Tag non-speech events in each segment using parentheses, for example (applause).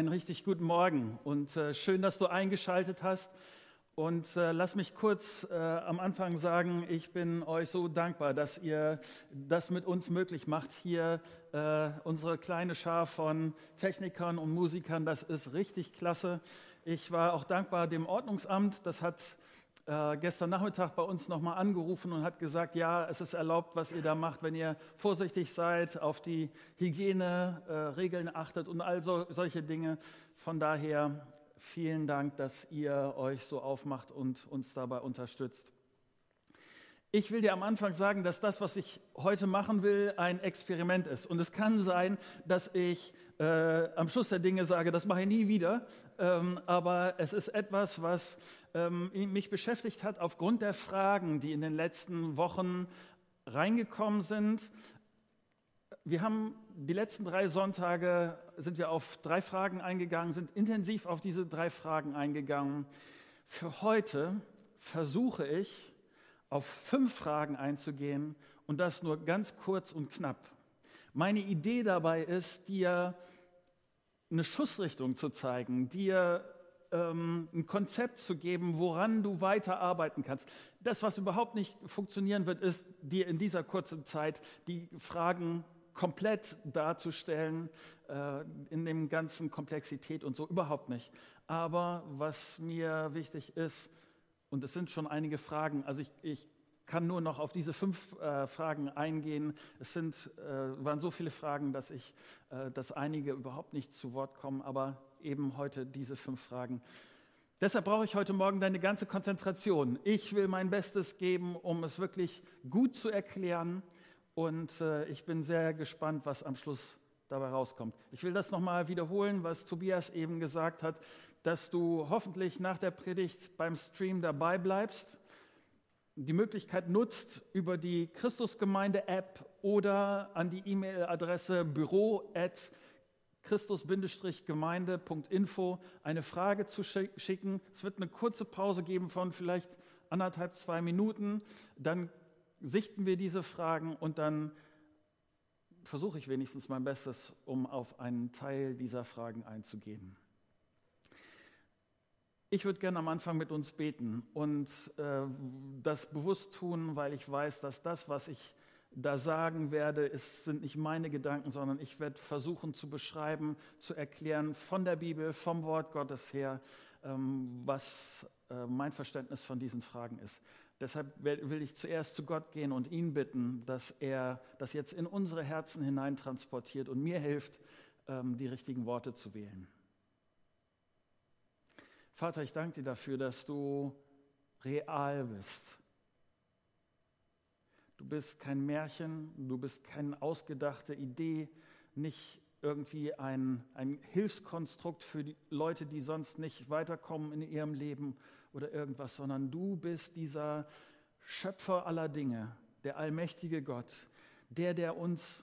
Einen richtig guten Morgen und äh, schön, dass du eingeschaltet hast. Und äh, lass mich kurz äh, am Anfang sagen, ich bin euch so dankbar, dass ihr das mit uns möglich macht. Hier äh, unsere kleine Schar von Technikern und Musikern, das ist richtig klasse. Ich war auch dankbar dem Ordnungsamt, das hat äh, gestern Nachmittag bei uns nochmal angerufen und hat gesagt, ja, es ist erlaubt, was ihr da macht, wenn ihr vorsichtig seid, auf die Hygieneregeln äh, achtet und all so, solche Dinge. Von daher vielen Dank, dass ihr euch so aufmacht und uns dabei unterstützt. Ich will dir am Anfang sagen, dass das, was ich heute machen will, ein Experiment ist. Und es kann sein, dass ich äh, am Schluss der Dinge sage, das mache ich nie wieder. Ähm, aber es ist etwas, was ähm, mich beschäftigt hat aufgrund der Fragen, die in den letzten Wochen reingekommen sind. Wir haben die letzten drei Sonntage sind wir auf drei Fragen eingegangen, sind intensiv auf diese drei Fragen eingegangen. Für heute versuche ich, auf fünf Fragen einzugehen und das nur ganz kurz und knapp. Meine Idee dabei ist, dir eine Schussrichtung zu zeigen, dir ähm, ein Konzept zu geben, woran du weiter arbeiten kannst. Das, was überhaupt nicht funktionieren wird, ist, dir in dieser kurzen Zeit die Fragen komplett darzustellen, äh, in dem ganzen Komplexität und so, überhaupt nicht. Aber was mir wichtig ist, und es sind schon einige Fragen. Also ich, ich kann nur noch auf diese fünf äh, Fragen eingehen. Es sind, äh, waren so viele Fragen, dass, ich, äh, dass einige überhaupt nicht zu Wort kommen, aber eben heute diese fünf Fragen. Deshalb brauche ich heute Morgen deine ganze Konzentration. Ich will mein Bestes geben, um es wirklich gut zu erklären. Und äh, ich bin sehr gespannt, was am Schluss dabei rauskommt. Ich will das nochmal wiederholen, was Tobias eben gesagt hat dass du hoffentlich nach der Predigt beim Stream dabei bleibst, die Möglichkeit nutzt, über die Christusgemeinde-App oder an die E-Mail-Adresse büro christus-gemeinde.info eine Frage zu schicken. Es wird eine kurze Pause geben von vielleicht anderthalb, zwei Minuten. Dann sichten wir diese Fragen und dann versuche ich wenigstens mein Bestes, um auf einen Teil dieser Fragen einzugehen. Ich würde gerne am Anfang mit uns beten und äh, das bewusst tun, weil ich weiß, dass das, was ich da sagen werde, ist, sind nicht meine Gedanken, sondern ich werde versuchen zu beschreiben, zu erklären von der Bibel, vom Wort Gottes her, ähm, was äh, mein Verständnis von diesen Fragen ist. Deshalb will ich zuerst zu Gott gehen und ihn bitten, dass er das jetzt in unsere Herzen hineintransportiert und mir hilft, ähm, die richtigen Worte zu wählen. Vater, ich danke dir dafür, dass du real bist. Du bist kein Märchen, du bist keine ausgedachte Idee, nicht irgendwie ein, ein Hilfskonstrukt für die Leute, die sonst nicht weiterkommen in ihrem Leben oder irgendwas, sondern du bist dieser Schöpfer aller Dinge, der allmächtige Gott, der, der uns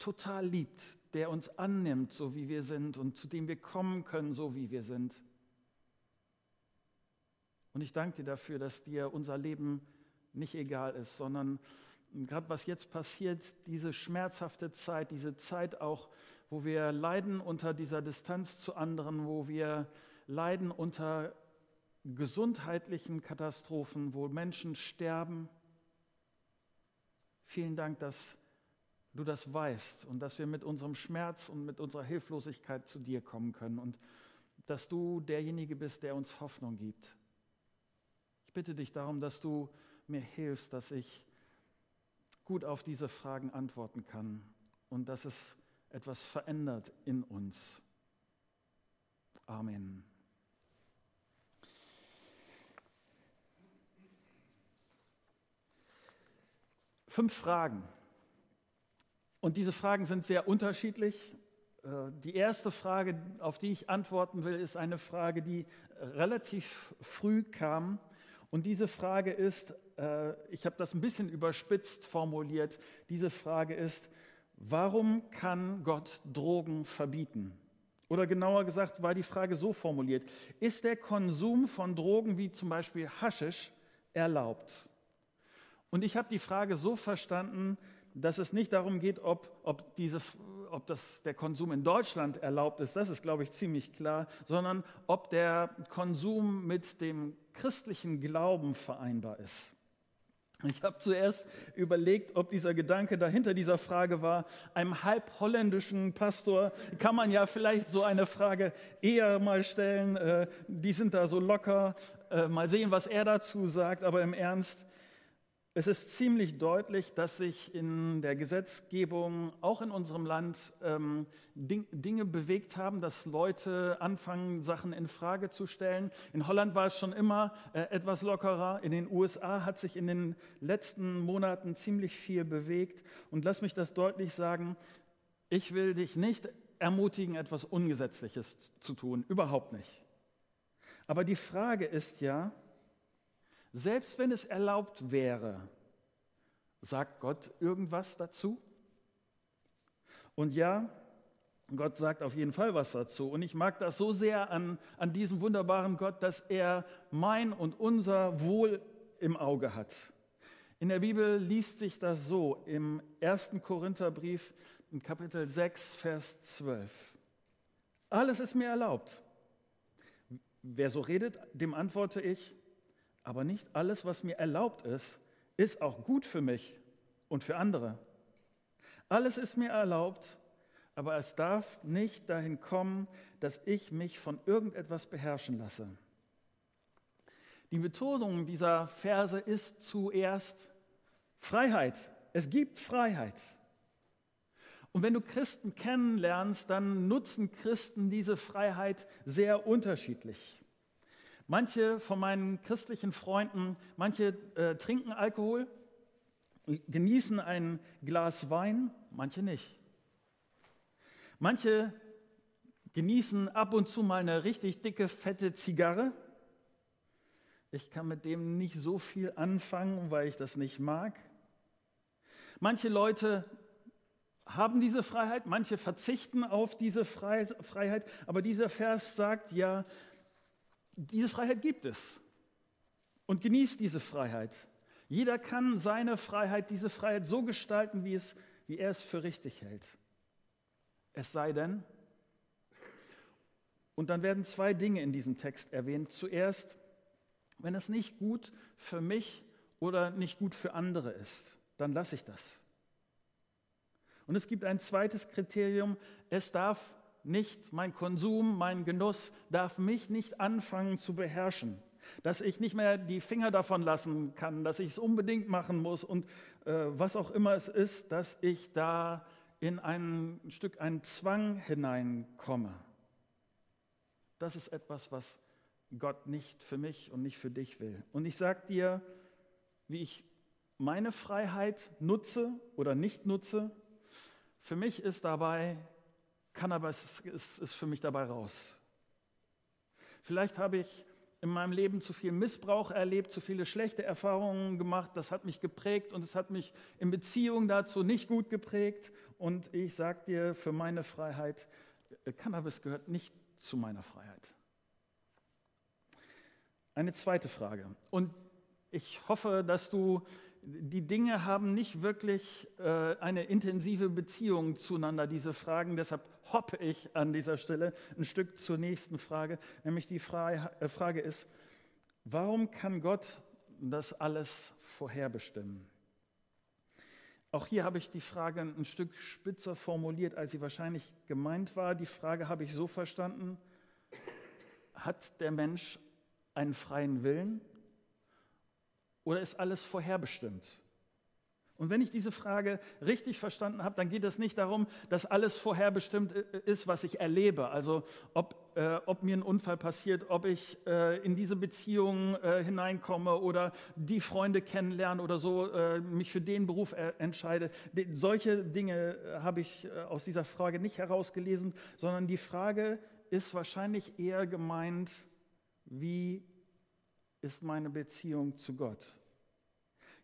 total liebt, der uns annimmt, so wie wir sind und zu dem wir kommen können, so wie wir sind. Und ich danke dir dafür, dass dir unser Leben nicht egal ist, sondern gerade was jetzt passiert, diese schmerzhafte Zeit, diese Zeit auch, wo wir leiden unter dieser Distanz zu anderen, wo wir leiden unter gesundheitlichen Katastrophen, wo Menschen sterben. Vielen Dank, dass du das weißt und dass wir mit unserem Schmerz und mit unserer Hilflosigkeit zu dir kommen können und dass du derjenige bist, der uns Hoffnung gibt bitte dich darum, dass du mir hilfst, dass ich gut auf diese Fragen antworten kann und dass es etwas verändert in uns. Amen. Fünf Fragen. Und diese Fragen sind sehr unterschiedlich. Äh, die erste Frage, auf die ich antworten will, ist eine Frage, die relativ früh kam und diese Frage ist, äh, ich habe das ein bisschen überspitzt formuliert, diese Frage ist, warum kann Gott Drogen verbieten? Oder genauer gesagt war die Frage so formuliert, ist der Konsum von Drogen wie zum Beispiel Haschisch erlaubt? Und ich habe die Frage so verstanden, dass es nicht darum geht, ob, ob diese ob das der Konsum in Deutschland erlaubt ist, das ist, glaube ich, ziemlich klar, sondern ob der Konsum mit dem christlichen Glauben vereinbar ist. Ich habe zuerst überlegt, ob dieser Gedanke dahinter dieser Frage war, einem halb holländischen Pastor kann man ja vielleicht so eine Frage eher mal stellen, äh, die sind da so locker, äh, mal sehen, was er dazu sagt, aber im Ernst, es ist ziemlich deutlich, dass sich in der Gesetzgebung, auch in unserem Land, ähm, Dinge bewegt haben, dass Leute anfangen, Sachen in Frage zu stellen. In Holland war es schon immer äh, etwas lockerer. In den USA hat sich in den letzten Monaten ziemlich viel bewegt. Und lass mich das deutlich sagen, ich will dich nicht ermutigen, etwas Ungesetzliches zu tun. Überhaupt nicht. Aber die Frage ist ja, selbst wenn es erlaubt wäre, sagt Gott irgendwas dazu? Und ja, Gott sagt auf jeden Fall was dazu. Und ich mag das so sehr an, an diesem wunderbaren Gott, dass er mein und unser Wohl im Auge hat. In der Bibel liest sich das so im 1. Korintherbrief in Kapitel 6, Vers 12. Alles ist mir erlaubt. Wer so redet, dem antworte ich, aber nicht alles, was mir erlaubt ist, ist auch gut für mich und für andere. Alles ist mir erlaubt, aber es darf nicht dahin kommen, dass ich mich von irgendetwas beherrschen lasse. Die Betonung dieser Verse ist zuerst Freiheit. Es gibt Freiheit. Und wenn du Christen kennenlernst, dann nutzen Christen diese Freiheit sehr unterschiedlich. Manche von meinen christlichen Freunden, manche äh, trinken Alkohol, genießen ein Glas Wein, manche nicht. Manche genießen ab und zu mal eine richtig dicke, fette Zigarre. Ich kann mit dem nicht so viel anfangen, weil ich das nicht mag. Manche Leute haben diese Freiheit, manche verzichten auf diese Freiheit, aber dieser Vers sagt ja, diese Freiheit gibt es. Und genießt diese Freiheit. Jeder kann seine Freiheit, diese Freiheit so gestalten, wie, es, wie er es für richtig hält. Es sei denn, und dann werden zwei Dinge in diesem Text erwähnt. Zuerst, wenn es nicht gut für mich oder nicht gut für andere ist, dann lasse ich das. Und es gibt ein zweites Kriterium, es darf nicht, mein Konsum, mein Genuss darf mich nicht anfangen zu beherrschen. Dass ich nicht mehr die Finger davon lassen kann, dass ich es unbedingt machen muss und äh, was auch immer es ist, dass ich da in ein Stück einen Zwang hineinkomme. Das ist etwas, was Gott nicht für mich und nicht für dich will. Und ich sage dir, wie ich meine Freiheit nutze oder nicht nutze. Für mich ist dabei Cannabis ist, ist für mich dabei raus. Vielleicht habe ich in meinem Leben zu viel Missbrauch erlebt, zu viele schlechte Erfahrungen gemacht. Das hat mich geprägt und es hat mich in Beziehung dazu nicht gut geprägt. Und ich sage dir, für meine Freiheit, äh, Cannabis gehört nicht zu meiner Freiheit. Eine zweite Frage. Und ich hoffe, dass du die Dinge haben nicht wirklich äh, eine intensive Beziehung zueinander, diese Fragen. Deshalb hoppe ich an dieser Stelle ein Stück zur nächsten Frage, nämlich die Frage, äh, Frage ist, warum kann Gott das alles vorherbestimmen? Auch hier habe ich die Frage ein Stück spitzer formuliert, als sie wahrscheinlich gemeint war. Die Frage habe ich so verstanden, hat der Mensch einen freien Willen oder ist alles vorherbestimmt? Und wenn ich diese Frage richtig verstanden habe, dann geht es nicht darum, dass alles vorherbestimmt ist, was ich erlebe. Also ob, äh, ob mir ein Unfall passiert, ob ich äh, in diese Beziehung äh, hineinkomme oder die Freunde kennenlerne oder so, äh, mich für den Beruf äh, entscheide. De solche Dinge äh, habe ich aus dieser Frage nicht herausgelesen, sondern die Frage ist wahrscheinlich eher gemeint, wie ist meine Beziehung zu Gott?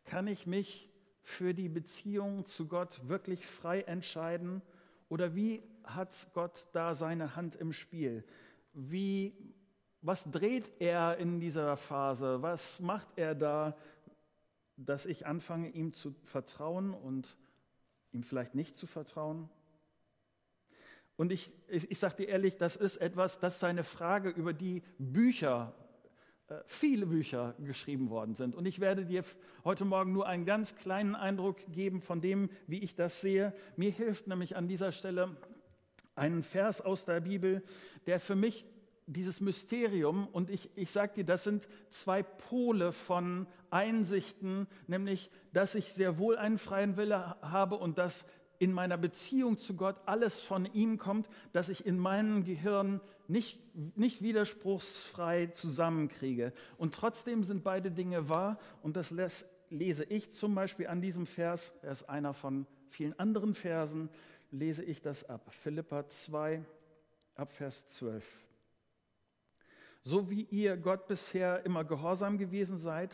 Kann ich mich für die Beziehung zu Gott wirklich frei entscheiden? Oder wie hat Gott da seine Hand im Spiel? Wie, was dreht er in dieser Phase? Was macht er da, dass ich anfange, ihm zu vertrauen und ihm vielleicht nicht zu vertrauen? Und ich, ich, ich sage dir ehrlich, das ist etwas, das ist eine Frage, über die Bücher, viele Bücher geschrieben worden sind. Und ich werde dir heute Morgen nur einen ganz kleinen Eindruck geben von dem, wie ich das sehe. Mir hilft nämlich an dieser Stelle ein Vers aus der Bibel, der für mich dieses Mysterium, und ich, ich sage dir, das sind zwei Pole von Einsichten, nämlich, dass ich sehr wohl einen freien Wille habe und dass in meiner Beziehung zu Gott alles von ihm kommt, dass ich in meinem Gehirn nicht, nicht widerspruchsfrei zusammenkriege. Und trotzdem sind beide Dinge wahr und das lässt, lese ich zum Beispiel an diesem Vers, er ist einer von vielen anderen Versen, lese ich das ab. Philippa 2, ab Vers 12. So wie ihr Gott bisher immer gehorsam gewesen seid,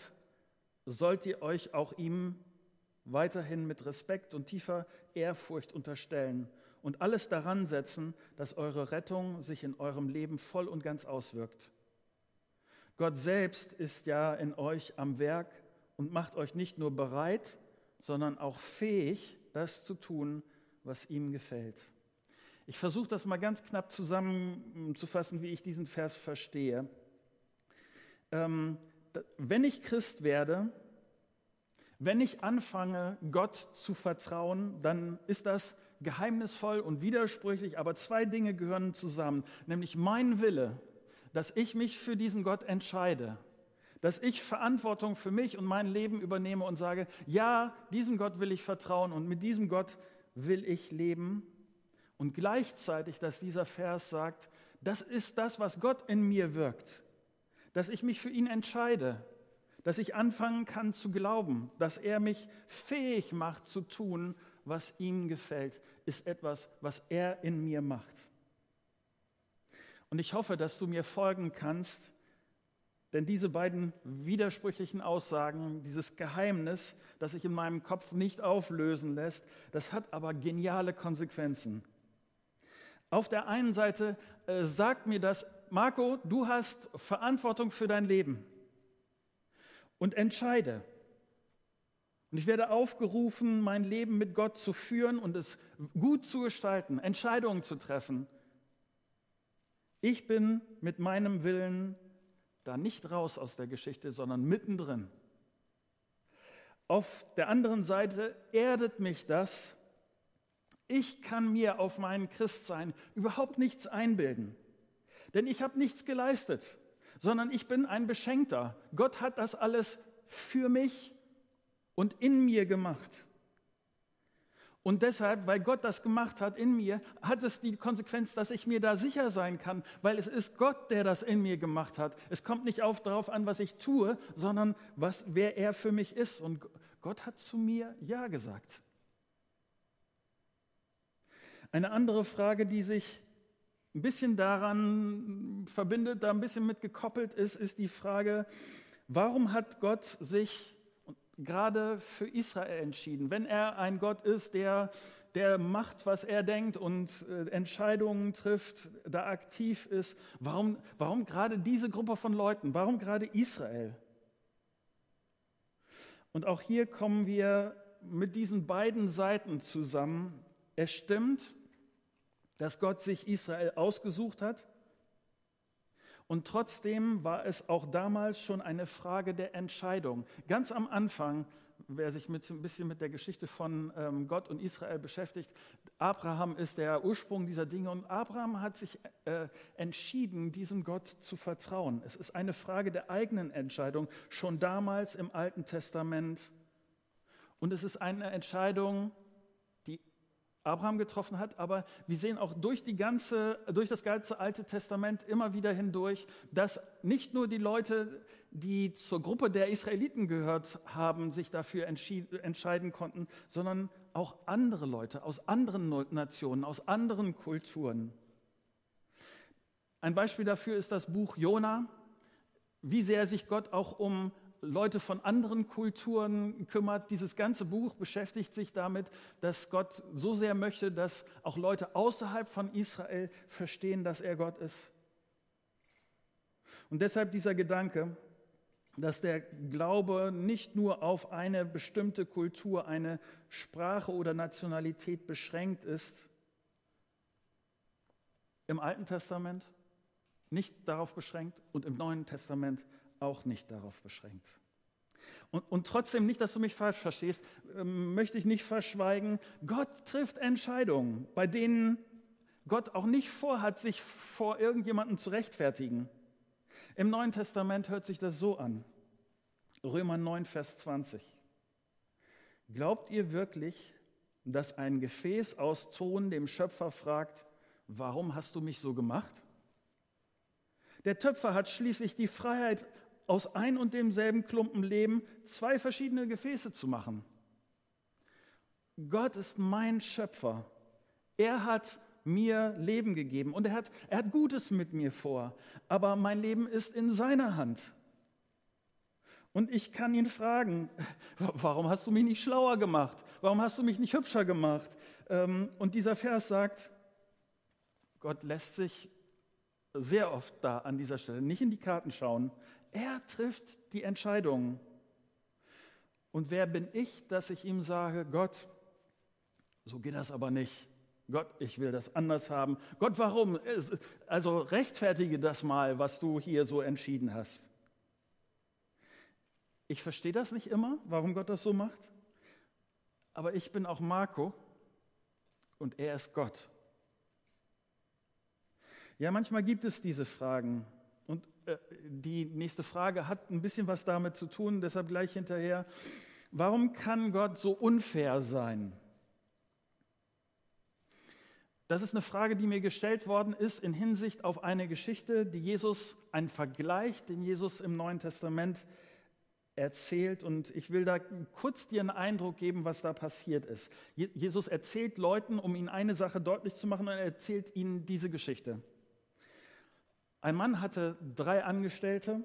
sollt ihr euch auch ihm weiterhin mit Respekt und tiefer Ehrfurcht unterstellen und alles daran setzen, dass eure Rettung sich in eurem Leben voll und ganz auswirkt. Gott selbst ist ja in euch am Werk und macht euch nicht nur bereit, sondern auch fähig, das zu tun, was ihm gefällt. Ich versuche das mal ganz knapp zusammenzufassen, wie ich diesen Vers verstehe. Ähm, wenn ich Christ werde, wenn ich anfange, Gott zu vertrauen, dann ist das geheimnisvoll und widersprüchlich, aber zwei Dinge gehören zusammen, nämlich mein Wille, dass ich mich für diesen Gott entscheide, dass ich Verantwortung für mich und mein Leben übernehme und sage, ja, diesem Gott will ich vertrauen und mit diesem Gott will ich leben. Und gleichzeitig, dass dieser Vers sagt, das ist das, was Gott in mir wirkt, dass ich mich für ihn entscheide, dass ich anfangen kann zu glauben, dass er mich fähig macht zu tun, was ihm gefällt, ist etwas, was er in mir macht. Und ich hoffe, dass du mir folgen kannst, denn diese beiden widersprüchlichen Aussagen, dieses Geheimnis, das sich in meinem Kopf nicht auflösen lässt, das hat aber geniale Konsequenzen. Auf der einen Seite äh, sagt mir das, Marco, du hast Verantwortung für dein Leben und entscheide. Und ich werde aufgerufen, mein Leben mit Gott zu führen und es gut zu gestalten, Entscheidungen zu treffen. Ich bin mit meinem Willen da nicht raus aus der Geschichte, sondern mittendrin. Auf der anderen Seite erdet mich das, ich kann mir auf mein Christsein überhaupt nichts einbilden, denn ich habe nichts geleistet, sondern ich bin ein Beschenkter. Gott hat das alles für mich und in mir gemacht. Und deshalb, weil Gott das gemacht hat in mir, hat es die Konsequenz, dass ich mir da sicher sein kann, weil es ist Gott, der das in mir gemacht hat. Es kommt nicht auf darauf an, was ich tue, sondern was, wer er für mich ist. Und Gott hat zu mir Ja gesagt. Eine andere Frage, die sich ein bisschen daran verbindet, da ein bisschen mit gekoppelt ist, ist die Frage, warum hat Gott sich gerade für Israel entschieden? Wenn er ein Gott ist, der, der macht, was er denkt und äh, Entscheidungen trifft, da aktiv ist, warum, warum gerade diese Gruppe von Leuten? Warum gerade Israel? Und auch hier kommen wir mit diesen beiden Seiten zusammen. Es stimmt, dass Gott sich Israel ausgesucht hat. Und trotzdem war es auch damals schon eine Frage der Entscheidung. Ganz am Anfang, wer sich mit, ein bisschen mit der Geschichte von ähm, Gott und Israel beschäftigt, Abraham ist der Ursprung dieser Dinge und Abraham hat sich äh, entschieden, diesem Gott zu vertrauen. Es ist eine Frage der eigenen Entscheidung, schon damals im Alten Testament. Und es ist eine Entscheidung, Abraham getroffen hat, aber wir sehen auch durch, die ganze, durch das ganze Alte Testament immer wieder hindurch, dass nicht nur die Leute, die zur Gruppe der Israeliten gehört haben, sich dafür entscheiden konnten, sondern auch andere Leute aus anderen Nationen, aus anderen Kulturen. Ein Beispiel dafür ist das Buch Jona, wie sehr sich Gott auch um Leute von anderen Kulturen kümmert. Dieses ganze Buch beschäftigt sich damit, dass Gott so sehr möchte, dass auch Leute außerhalb von Israel verstehen, dass er Gott ist. Und deshalb dieser Gedanke, dass der Glaube nicht nur auf eine bestimmte Kultur, eine Sprache oder Nationalität beschränkt ist, Im Alten Testament nicht darauf beschränkt und im Neuen Testament auch nicht darauf beschränkt. Und, und trotzdem, nicht, dass du mich falsch verstehst, ähm, möchte ich nicht verschweigen, Gott trifft Entscheidungen, bei denen Gott auch nicht vorhat, sich vor irgendjemandem zu rechtfertigen. Im Neuen Testament hört sich das so an. Römer 9, Vers 20. Glaubt ihr wirklich, dass ein Gefäß aus Ton dem Schöpfer fragt, warum hast du mich so gemacht? Der Töpfer hat schließlich die Freiheit, aus ein und demselben Klumpen Leben zwei verschiedene Gefäße zu machen. Gott ist mein Schöpfer. Er hat mir Leben gegeben und er hat, er hat Gutes mit mir vor, aber mein Leben ist in seiner Hand. Und ich kann ihn fragen, (laughs) warum hast du mich nicht schlauer gemacht? Warum hast du mich nicht hübscher gemacht? Ähm, und dieser Vers sagt, Gott lässt sich sehr oft da an dieser Stelle nicht in die Karten schauen. Er trifft die Entscheidungen. Und wer bin ich, dass ich ihm sage, Gott, so geht das aber nicht. Gott, ich will das anders haben. Gott, warum? Also rechtfertige das mal, was du hier so entschieden hast. Ich verstehe das nicht immer, warum Gott das so macht. Aber ich bin auch Marco und er ist Gott. Ja, manchmal gibt es diese Fragen. Die nächste Frage hat ein bisschen was damit zu tun, deshalb gleich hinterher. Warum kann Gott so unfair sein? Das ist eine Frage, die mir gestellt worden ist in Hinsicht auf eine Geschichte, die Jesus, ein Vergleich, den Jesus im Neuen Testament erzählt. Und ich will da kurz dir einen Eindruck geben, was da passiert ist. Jesus erzählt Leuten, um ihnen eine Sache deutlich zu machen, und er erzählt ihnen diese Geschichte. Ein Mann hatte drei Angestellte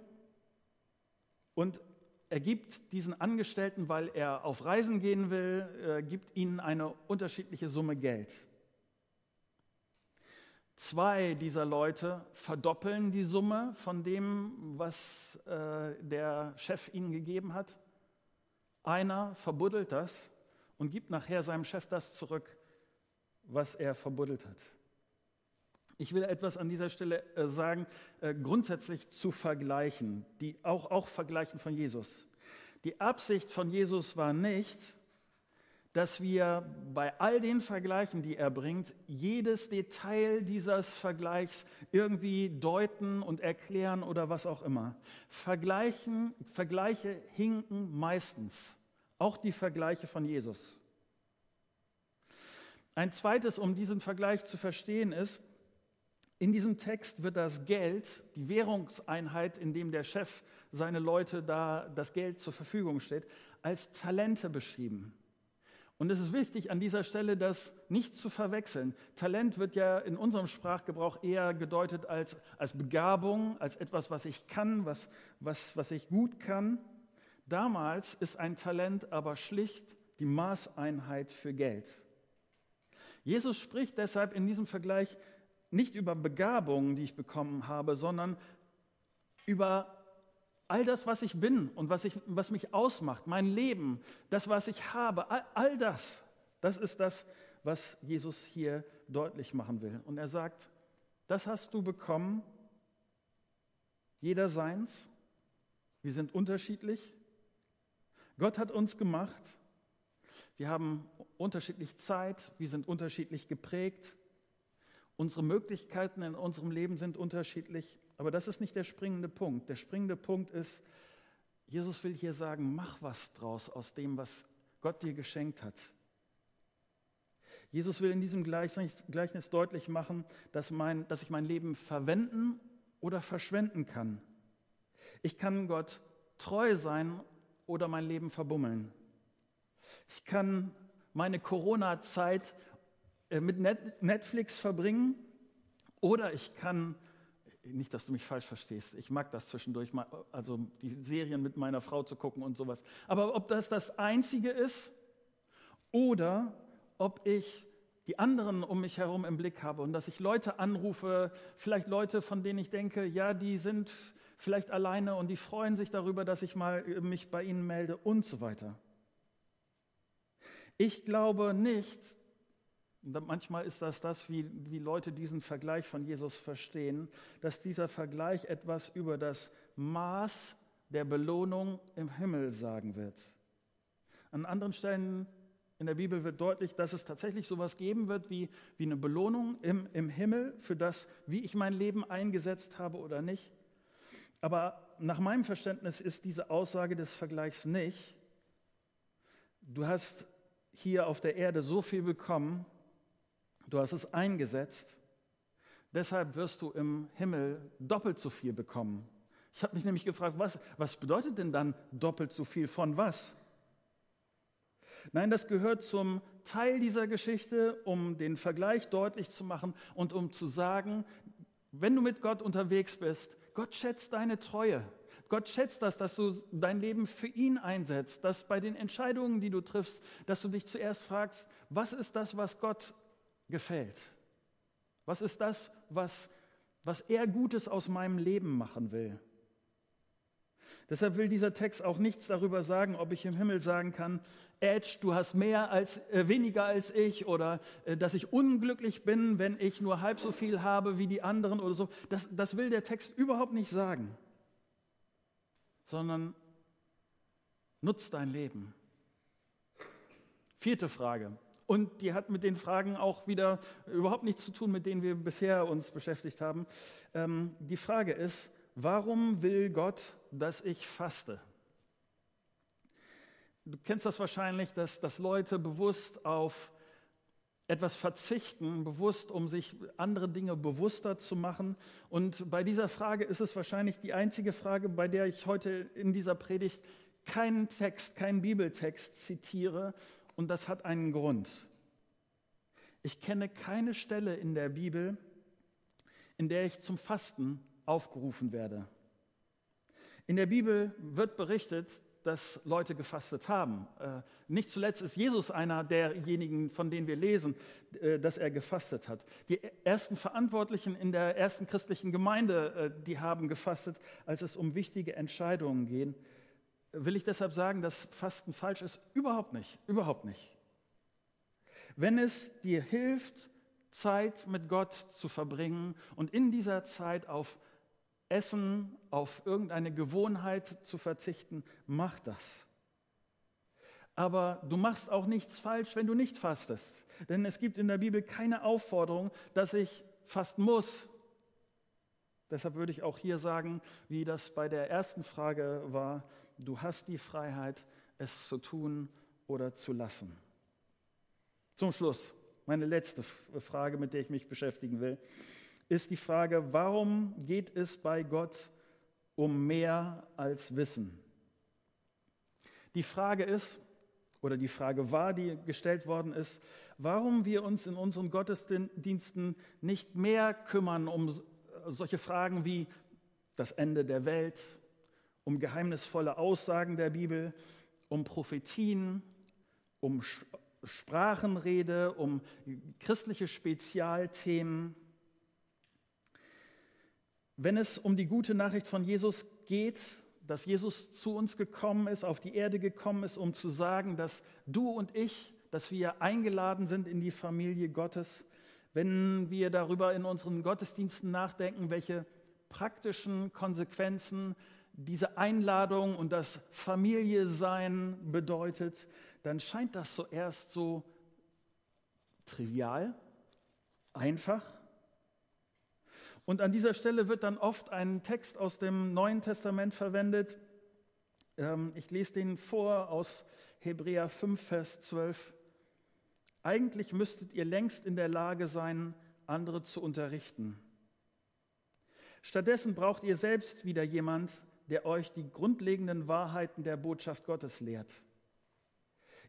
und er gibt diesen Angestellten, weil er auf Reisen gehen will, äh, gibt ihnen eine unterschiedliche Summe Geld. Zwei dieser Leute verdoppeln die Summe von dem, was äh, der Chef ihnen gegeben hat. Einer verbuddelt das und gibt nachher seinem Chef das zurück, was er verbuddelt hat. Ich will etwas an dieser Stelle äh, sagen, äh, grundsätzlich zu vergleichen, die auch, auch vergleichen von Jesus. Die Absicht von Jesus war nicht, dass wir bei all den Vergleichen, die er bringt, jedes Detail dieses Vergleichs irgendwie deuten und erklären oder was auch immer. Vergleichen, Vergleiche hinken meistens, auch die Vergleiche von Jesus. Ein zweites, um diesen Vergleich zu verstehen, ist, in diesem Text wird das Geld, die Währungseinheit, in dem der Chef seine Leute da das Geld zur Verfügung steht, als Talente beschrieben. Und es ist wichtig, an dieser Stelle das nicht zu verwechseln. Talent wird ja in unserem Sprachgebrauch eher gedeutet als, als Begabung, als etwas, was ich kann, was, was, was ich gut kann. Damals ist ein Talent aber schlicht die Maßeinheit für Geld. Jesus spricht deshalb in diesem Vergleich nicht über Begabungen, die ich bekommen habe, sondern über all das, was ich bin und was, ich, was mich ausmacht, mein Leben, das, was ich habe, all, all das, das ist das, was Jesus hier deutlich machen will. Und er sagt, das hast du bekommen, jeder seins, wir sind unterschiedlich, Gott hat uns gemacht, wir haben unterschiedlich Zeit, wir sind unterschiedlich geprägt, Unsere Möglichkeiten in unserem Leben sind unterschiedlich, aber das ist nicht der springende Punkt. Der springende Punkt ist, Jesus will hier sagen, mach was draus aus dem, was Gott dir geschenkt hat. Jesus will in diesem Gleichnis deutlich machen, dass, mein, dass ich mein Leben verwenden oder verschwenden kann. Ich kann Gott treu sein oder mein Leben verbummeln. Ich kann meine Corona-Zeit mit Netflix verbringen oder ich kann, nicht, dass du mich falsch verstehst, ich mag das zwischendurch mal, also die Serien mit meiner Frau zu gucken und sowas. Aber ob das das Einzige ist oder ob ich die anderen um mich herum im Blick habe und dass ich Leute anrufe, vielleicht Leute, von denen ich denke, ja, die sind vielleicht alleine und die freuen sich darüber, dass ich mal äh, mich bei ihnen melde und so weiter. Ich glaube nicht, Und manchmal ist das das, wie, wie Leute diesen Vergleich von Jesus verstehen, dass dieser Vergleich etwas über das Maß der Belohnung im Himmel sagen wird. An anderen Stellen in der Bibel wird deutlich, dass es tatsächlich sowas geben wird wie, wie eine Belohnung im, im Himmel für das, wie ich mein Leben eingesetzt habe oder nicht. Aber nach meinem Verständnis ist diese Aussage des Vergleichs nicht, du hast hier auf der Erde so viel bekommen, du hast es eingesetzt, deshalb wirst du im Himmel doppelt so viel bekommen. Ich habe mich nämlich gefragt, was, was bedeutet denn dann doppelt so viel von was? Nein, das gehört zum Teil dieser Geschichte, um den Vergleich deutlich zu machen und um zu sagen, wenn du mit Gott unterwegs bist, Gott schätzt deine Treue. Gott schätzt das, dass du dein Leben für ihn einsetzt, dass bei den Entscheidungen, die du triffst, dass du dich zuerst fragst, was ist das, was Gott gefällt? Was ist das, was, was er Gutes aus meinem Leben machen will? Deshalb will dieser Text auch nichts darüber sagen, ob ich im Himmel sagen kann, Edge, du hast mehr als äh, weniger als ich oder äh, dass ich unglücklich bin, wenn ich nur halb so viel habe wie die anderen oder so. Das, das will der Text überhaupt nicht sagen, sondern nutzt dein Leben. Vierte Frage. Und die hat mit den Fragen auch wieder überhaupt nichts zu tun, mit denen wir bisher uns beschäftigt haben. Ähm, die Frage ist, warum will Gott, dass ich faste? Du kennst das wahrscheinlich, dass, dass Leute bewusst auf etwas verzichten, bewusst, um sich andere Dinge bewusster zu machen. Und bei dieser Frage ist es wahrscheinlich die einzige Frage, bei der ich heute in dieser Predigt keinen Text, keinen Bibeltext zitiere. Und das hat einen Grund. Ich kenne keine Stelle in der Bibel, in der ich zum Fasten aufgerufen werde. In der Bibel wird berichtet, dass Leute gefastet haben. Äh, nicht zuletzt ist Jesus einer derjenigen, von denen wir lesen, äh, dass er gefastet hat. Die ersten Verantwortlichen in der ersten christlichen Gemeinde, äh, die haben gefastet, als es um wichtige Entscheidungen geht. Will ich deshalb sagen, dass Fasten falsch ist? Überhaupt nicht, überhaupt nicht. Wenn es dir hilft, Zeit mit Gott zu verbringen und in dieser Zeit auf Essen, auf irgendeine Gewohnheit zu verzichten, mach das. Aber du machst auch nichts falsch, wenn du nicht fastest. Denn es gibt in der Bibel keine Aufforderung, dass ich fasten muss. Deshalb würde ich auch hier sagen, wie das bei der ersten Frage war, du hast die Freiheit, es zu tun oder zu lassen. Zum Schluss, meine letzte Frage, mit der ich mich beschäftigen will ist die Frage, warum geht es bei Gott um mehr als Wissen? Die Frage ist, oder die Frage war, die gestellt worden ist, warum wir uns in unseren Gottesdiensten nicht mehr kümmern um solche Fragen wie das Ende der Welt, um geheimnisvolle Aussagen der Bibel, um Prophetien, um Sprachenrede, um christliche Spezialthemen. Wenn es um die gute Nachricht von Jesus geht, dass Jesus zu uns gekommen ist, auf die Erde gekommen ist, um zu sagen, dass du und ich, dass wir eingeladen sind in die Familie Gottes, wenn wir darüber in unseren Gottesdiensten nachdenken, welche praktischen Konsequenzen diese Einladung und das Familie-Sein bedeutet, dann scheint das zuerst so trivial, einfach und an dieser Stelle wird dann oft ein Text aus dem Neuen Testament verwendet. Ähm, ich lese den vor aus Hebräer 5, Vers 12. Eigentlich müsstet ihr längst in der Lage sein, andere zu unterrichten. Stattdessen braucht ihr selbst wieder jemand, der euch die grundlegenden Wahrheiten der Botschaft Gottes lehrt.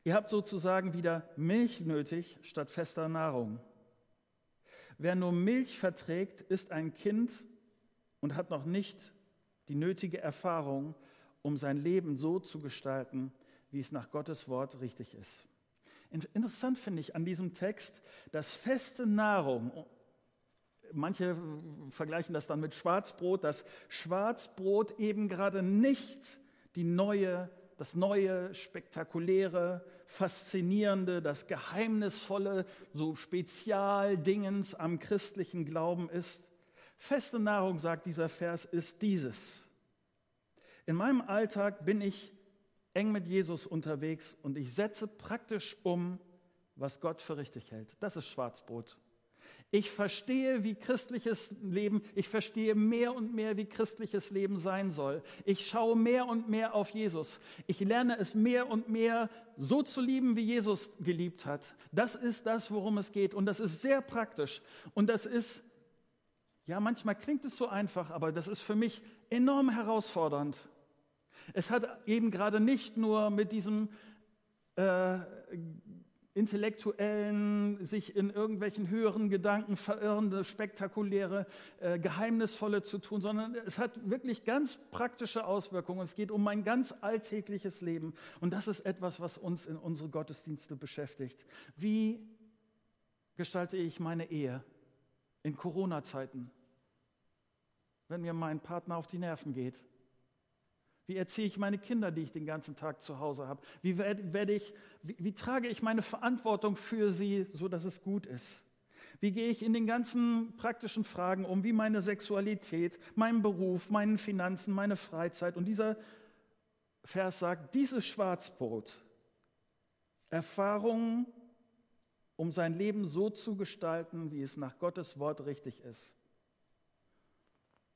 Ihr habt sozusagen wieder Milch nötig statt fester Nahrung. Wer nur Milch verträgt, ist ein Kind und hat noch nicht die nötige Erfahrung, um sein Leben so zu gestalten, wie es nach Gottes Wort richtig ist. Interessant finde ich an diesem Text, dass feste Nahrung, manche vergleichen das dann mit Schwarzbrot, dass Schwarzbrot eben gerade nicht die neue das Neue, Spektakuläre, Faszinierende, das Geheimnisvolle, so Spezialdingens am christlichen Glauben ist. Feste Nahrung, sagt dieser Vers, ist dieses. In meinem Alltag bin ich eng mit Jesus unterwegs und ich setze praktisch um, was Gott für richtig hält. Das ist Schwarzbrot. Ich verstehe, wie christliches Leben, ich verstehe mehr und mehr, wie christliches Leben sein soll. Ich schaue mehr und mehr auf Jesus. Ich lerne es mehr und mehr so zu lieben, wie Jesus geliebt hat. Das ist das, worum es geht. Und das ist sehr praktisch. Und das ist, ja, manchmal klingt es so einfach, aber das ist für mich enorm herausfordernd. Es hat eben gerade nicht nur mit diesem äh, intellektuellen, sich in irgendwelchen höheren Gedanken verirrende, spektakuläre, äh, geheimnisvolle zu tun, sondern es hat wirklich ganz praktische Auswirkungen. Es geht um mein ganz alltägliches Leben. Und das ist etwas, was uns in unsere Gottesdienste beschäftigt. Wie gestalte ich meine Ehe in Corona-Zeiten, wenn mir mein Partner auf die Nerven geht? Wie erziehe ich meine Kinder, die ich den ganzen Tag zu Hause habe? Wie, werde ich, wie, wie trage ich meine Verantwortung für sie, so dass es gut ist? Wie gehe ich in den ganzen praktischen Fragen um, wie meine Sexualität, meinen Beruf, meinen Finanzen, meine Freizeit? Und dieser Vers sagt, dieses Schwarzbrot, Erfahrungen, um sein Leben so zu gestalten, wie es nach Gottes Wort richtig ist.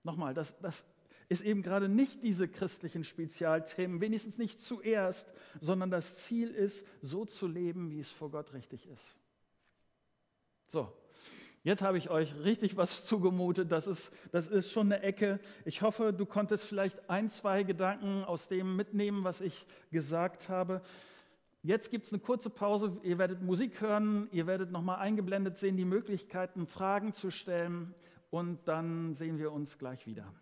Nochmal, das, das ist eben gerade nicht diese christlichen Spezialthemen, wenigstens nicht zuerst, sondern das Ziel ist, so zu leben, wie es vor Gott richtig ist. So, jetzt habe ich euch richtig was (laughs) zugemutet. Das ist, das ist schon eine Ecke. Ich hoffe, du konntest vielleicht ein, zwei Gedanken aus dem mitnehmen, was ich gesagt habe. Jetzt gibt es eine kurze Pause. Ihr werdet Musik hören. Ihr werdet nochmal eingeblendet sehen, die Möglichkeiten, Fragen zu stellen. Und dann sehen wir uns gleich wieder.